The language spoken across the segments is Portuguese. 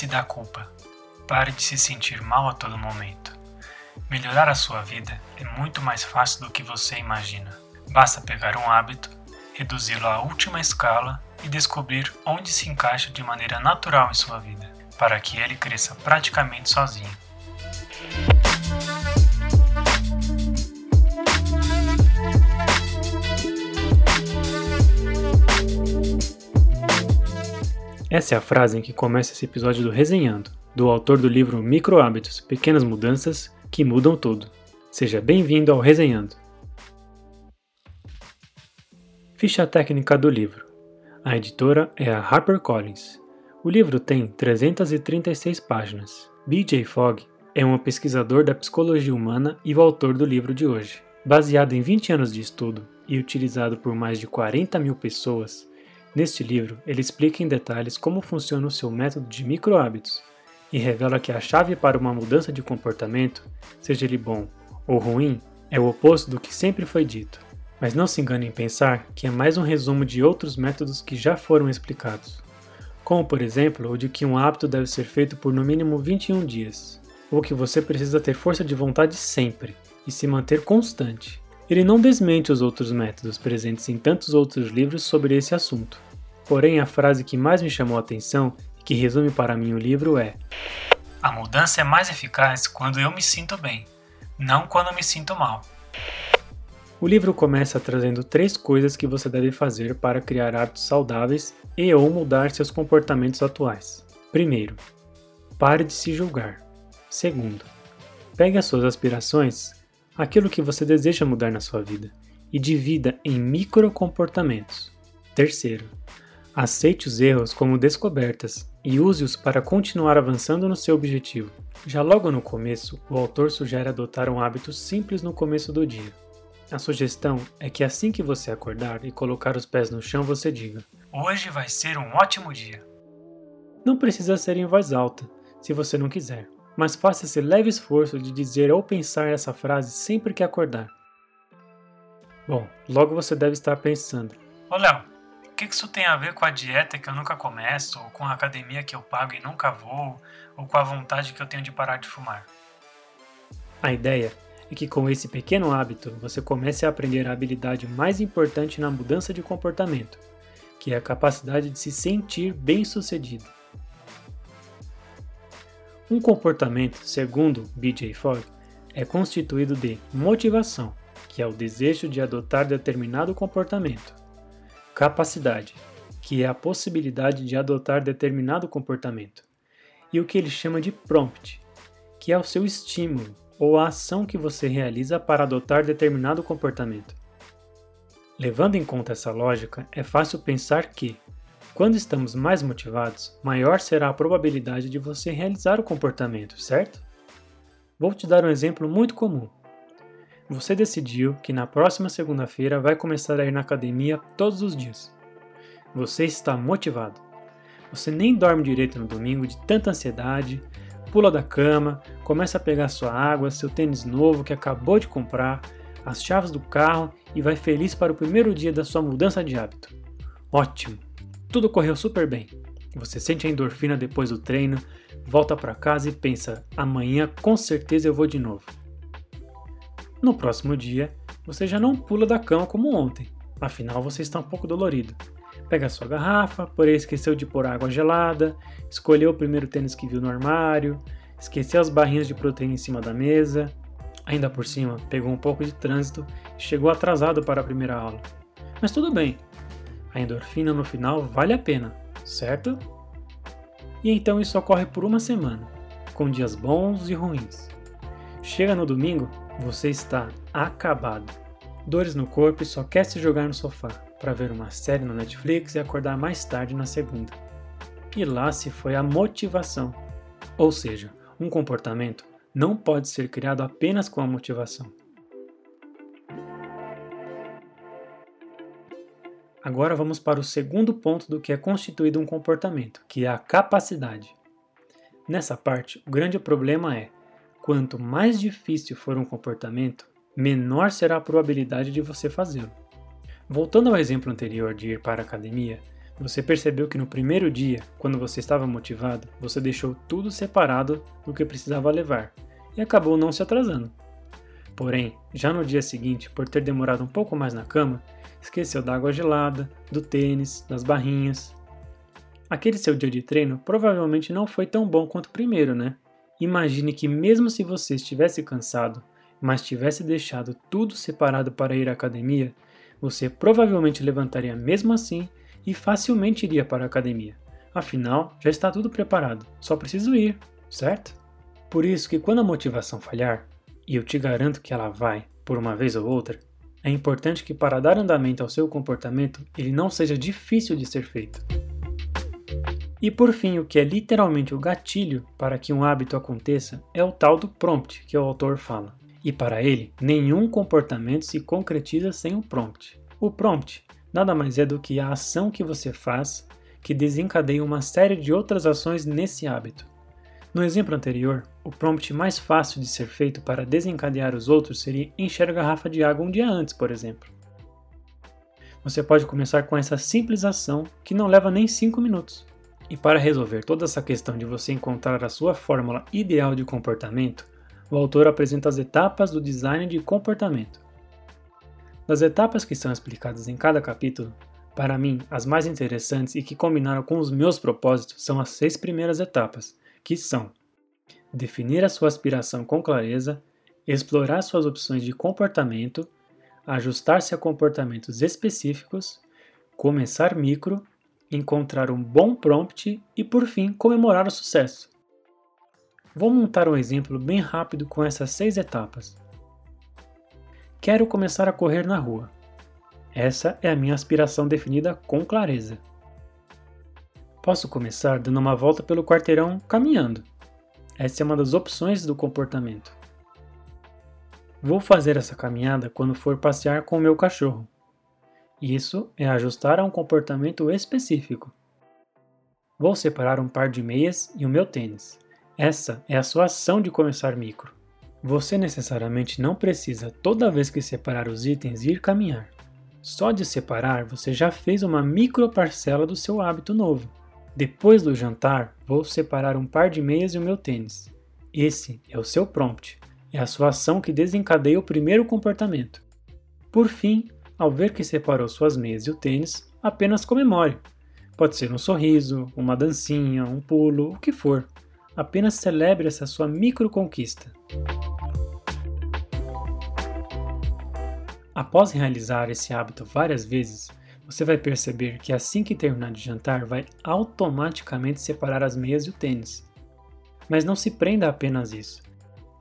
Livre-se da culpa. Pare de se sentir mal a todo momento. Melhorar a sua vida é muito mais fácil do que você imagina. Basta pegar um hábito, reduzi-lo à última escala e descobrir onde se encaixa de maneira natural em sua vida, para que ele cresça praticamente sozinho. Essa é a frase em que começa esse episódio do Resenhando, do autor do livro Micro Hábitos Pequenas Mudanças que Mudam Tudo. Seja bem-vindo ao Resenhando. Ficha técnica do livro. A editora é a HarperCollins. O livro tem 336 páginas. BJ Fogg é um pesquisador da psicologia humana e o autor do livro de hoje. Baseado em 20 anos de estudo e utilizado por mais de 40 mil pessoas, Neste livro, ele explica em detalhes como funciona o seu método de microhábitos e revela que a chave para uma mudança de comportamento, seja ele bom ou ruim, é o oposto do que sempre foi dito. Mas não se engane em pensar que é mais um resumo de outros métodos que já foram explicados, como por exemplo o de que um hábito deve ser feito por no mínimo 21 dias, ou que você precisa ter força de vontade sempre e se manter constante. Ele não desmente os outros métodos presentes em tantos outros livros sobre esse assunto. Porém, a frase que mais me chamou a atenção e que resume para mim o livro é: A mudança é mais eficaz quando eu me sinto bem, não quando me sinto mal. O livro começa trazendo três coisas que você deve fazer para criar hábitos saudáveis e ou mudar seus comportamentos atuais. Primeiro, pare de se julgar. Segundo, pegue as suas aspirações aquilo que você deseja mudar na sua vida e divida em micro comportamentos. Terceiro, aceite os erros como descobertas e use-os para continuar avançando no seu objetivo. Já logo no começo, o autor sugere adotar um hábito simples no começo do dia. A sugestão é que assim que você acordar e colocar os pés no chão, você diga: Hoje vai ser um ótimo dia. Não precisa ser em voz alta, se você não quiser mas faça esse leve esforço de dizer ou pensar essa frase sempre que acordar. Bom, logo você deve estar pensando: Ô Léo, o que isso tem a ver com a dieta que eu nunca começo, ou com a academia que eu pago e nunca vou, ou com a vontade que eu tenho de parar de fumar? A ideia é que com esse pequeno hábito você comece a aprender a habilidade mais importante na mudança de comportamento, que é a capacidade de se sentir bem-sucedido. Um comportamento, segundo B.J. Fogg, é constituído de motivação, que é o desejo de adotar determinado comportamento, capacidade, que é a possibilidade de adotar determinado comportamento, e o que ele chama de prompt, que é o seu estímulo ou a ação que você realiza para adotar determinado comportamento. Levando em conta essa lógica, é fácil pensar que, quando estamos mais motivados, maior será a probabilidade de você realizar o comportamento, certo? Vou te dar um exemplo muito comum. Você decidiu que na próxima segunda-feira vai começar a ir na academia todos os dias. Você está motivado. Você nem dorme direito no domingo de tanta ansiedade, pula da cama, começa a pegar sua água, seu tênis novo que acabou de comprar, as chaves do carro e vai feliz para o primeiro dia da sua mudança de hábito. Ótimo! Tudo correu super bem. Você sente a endorfina depois do treino, volta para casa e pensa: amanhã com certeza eu vou de novo. No próximo dia, você já não pula da cama como ontem, afinal você está um pouco dolorido. Pega sua garrafa, porém esqueceu de pôr água gelada, escolheu o primeiro tênis que viu no armário, esqueceu as barrinhas de proteína em cima da mesa, ainda por cima pegou um pouco de trânsito e chegou atrasado para a primeira aula. Mas tudo bem, a endorfina no final vale a pena, certo? E então isso ocorre por uma semana, com dias bons e ruins. Chega no domingo, você está acabado. Dores no corpo e só quer se jogar no sofá para ver uma série no Netflix e acordar mais tarde na segunda. E lá se foi a motivação. Ou seja, um comportamento não pode ser criado apenas com a motivação. Agora vamos para o segundo ponto do que é constituído um comportamento, que é a capacidade. Nessa parte, o grande problema é: quanto mais difícil for um comportamento, menor será a probabilidade de você fazê-lo. Voltando ao exemplo anterior de ir para a academia, Você percebeu que no primeiro dia, quando você estava motivado, você deixou tudo separado do que precisava levar e acabou não se atrasando. Porém, já no dia seguinte, por ter demorado um pouco mais na cama, esqueceu da água gelada, do tênis, das barrinhas. Aquele seu dia de treino provavelmente não foi tão bom quanto o primeiro, né? Imagine que, mesmo se você estivesse cansado, mas tivesse deixado tudo separado para ir à academia, você provavelmente levantaria mesmo assim e facilmente iria para a academia. Afinal, já está tudo preparado, só preciso ir, certo? Por isso que quando a motivação falhar, e eu te garanto que ela vai, por uma vez ou outra, é importante que para dar andamento ao seu comportamento, ele não seja difícil de ser feito. E por fim, o que é literalmente o gatilho para que um hábito aconteça é o tal do prompt que o autor fala. E para ele, nenhum comportamento se concretiza sem o prompt. O prompt nada mais é do que a ação que você faz que desencadeia uma série de outras ações nesse hábito. No exemplo anterior, o prompt mais fácil de ser feito para desencadear os outros seria encher a garrafa de água um dia antes, por exemplo. Você pode começar com essa simples ação que não leva nem 5 minutos. E para resolver toda essa questão de você encontrar a sua fórmula ideal de comportamento, o autor apresenta as etapas do design de comportamento. Das etapas que são explicadas em cada capítulo, para mim, as mais interessantes e que combinaram com os meus propósitos são as seis primeiras etapas, que são definir a sua aspiração com clareza, explorar suas opções de comportamento, ajustar-se a comportamentos específicos, começar micro, encontrar um bom prompt e, por fim, comemorar o sucesso. Vou montar um exemplo bem rápido com essas seis etapas. Quero começar a correr na rua. Essa é a minha aspiração definida com clareza. Posso começar dando uma volta pelo quarteirão caminhando. Essa é uma das opções do comportamento. Vou fazer essa caminhada quando for passear com o meu cachorro. Isso é ajustar a um comportamento específico. Vou separar um par de meias e o meu tênis. Essa é a sua ação de começar micro. Você necessariamente não precisa toda vez que separar os itens ir caminhar. Só de separar você já fez uma micro parcela do seu hábito novo. Depois do jantar, vou separar um par de meias e o meu tênis. Esse é o seu prompt, é a sua ação que desencadeia o primeiro comportamento. Por fim, ao ver que separou suas meias e o tênis, apenas comemore. Pode ser um sorriso, uma dancinha, um pulo, o que for. Apenas celebre essa sua micro conquista. Após realizar esse hábito várias vezes, você vai perceber que assim que terminar de jantar, vai automaticamente separar as meias e o tênis. Mas não se prenda a apenas isso.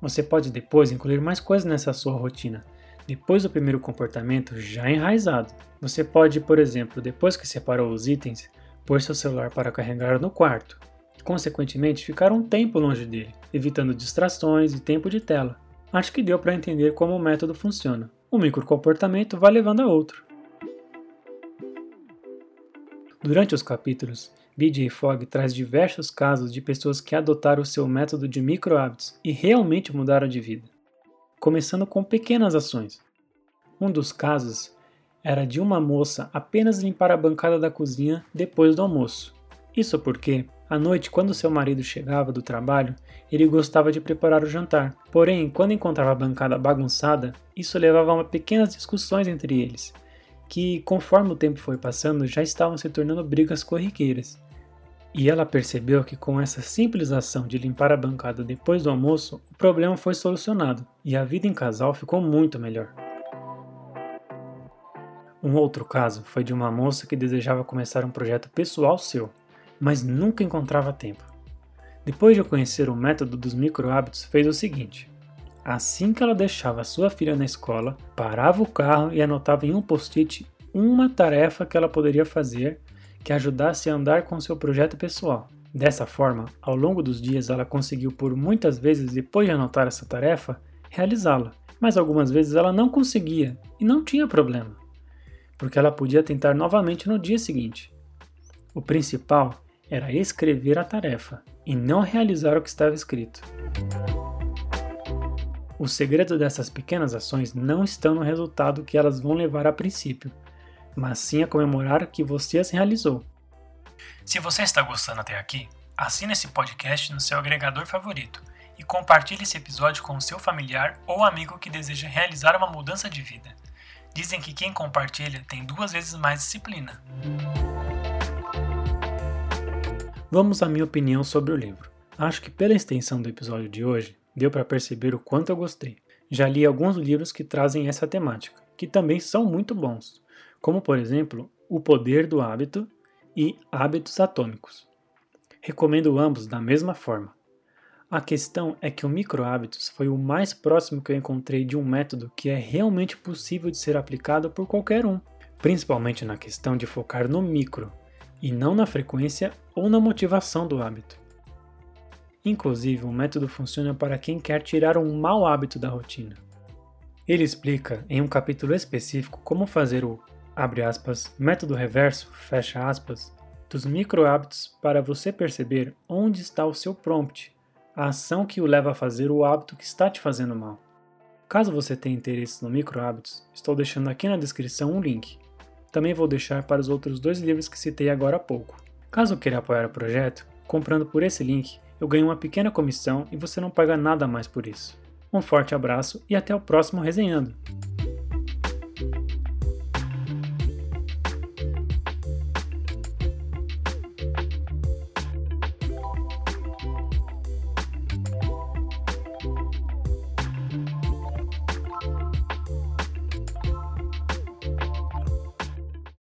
Você pode depois incluir mais coisas nessa sua rotina, depois do primeiro comportamento já enraizado. Você pode, por exemplo, depois que separou os itens, pôr seu celular para carregar no quarto e, consequentemente, ficar um tempo longe dele, evitando distrações e tempo de tela. Acho que deu para entender como o método funciona. Um microcomportamento vai levando a outro. Durante os capítulos, BJ Fogg traz diversos casos de pessoas que adotaram o seu método de micro-hábitos e realmente mudaram de vida, começando com pequenas ações. Um dos casos era de uma moça apenas limpar a bancada da cozinha depois do almoço. Isso porque, à noite, quando seu marido chegava do trabalho, ele gostava de preparar o jantar. Porém, quando encontrava a bancada bagunçada, isso levava a pequenas discussões entre eles, que, conforme o tempo foi passando, já estavam se tornando brigas corriqueiras. E ela percebeu que com essa simples ação de limpar a bancada depois do almoço, o problema foi solucionado e a vida em casal ficou muito melhor. Um outro caso foi de uma moça que desejava começar um projeto pessoal seu, mas nunca encontrava tempo. Depois de conhecer o método dos micro-hábitos, fez o seguinte: assim que ela deixava sua filha na escola, parava o carro e anotava em um post-it uma tarefa que ela poderia fazer que ajudasse a andar com seu projeto pessoal. Dessa forma, ao longo dos dias, ela conseguiu por muitas vezes, depois de anotar essa tarefa, realizá-la. Mas algumas vezes ela não conseguia e não tinha problema, porque ela podia tentar novamente no dia seguinte. O principal era escrever a tarefa e não realizar o que estava escrito. O segredo dessas pequenas ações não estão no resultado que elas vão levar a princípio, mas sim a comemorar que você as realizou. Se você está gostando até aqui, assine esse podcast no seu agregador favorito e compartilhe esse episódio com o seu familiar ou amigo que deseja realizar uma mudança de vida. Dizem que quem compartilha tem duas vezes mais disciplina. Vamos à minha opinião sobre o livro. Acho que pela extensão do episódio de hoje, deu para perceber o quanto eu gostei. Já li alguns livros que trazem essa temática, que também são muito bons, como por exemplo O Poder do Hábito e Hábitos Atômicos. Recomendo ambos da mesma forma. A questão é que o microhábitos foi o mais próximo que eu encontrei de um método que é realmente possível de ser aplicado por qualquer um, principalmente na questão de focar no micro e não na frequência ou na motivação do hábito. Inclusive, o método funciona para quem quer tirar um mau hábito da rotina. Ele explica em um capítulo específico como fazer o aspas, método reverso aspas, dos micro hábitos para você perceber onde está o seu prompt a ação que o leva a fazer o hábito que está te fazendo mal. Caso você tenha interesse no micro hábitos, estou deixando aqui na descrição um link. Também vou deixar para os outros dois livros que citei agora há pouco. Caso queira apoiar o projeto, comprando por esse link, eu ganho uma pequena comissão e você não paga nada mais por isso. Um forte abraço e até o próximo Resenhando!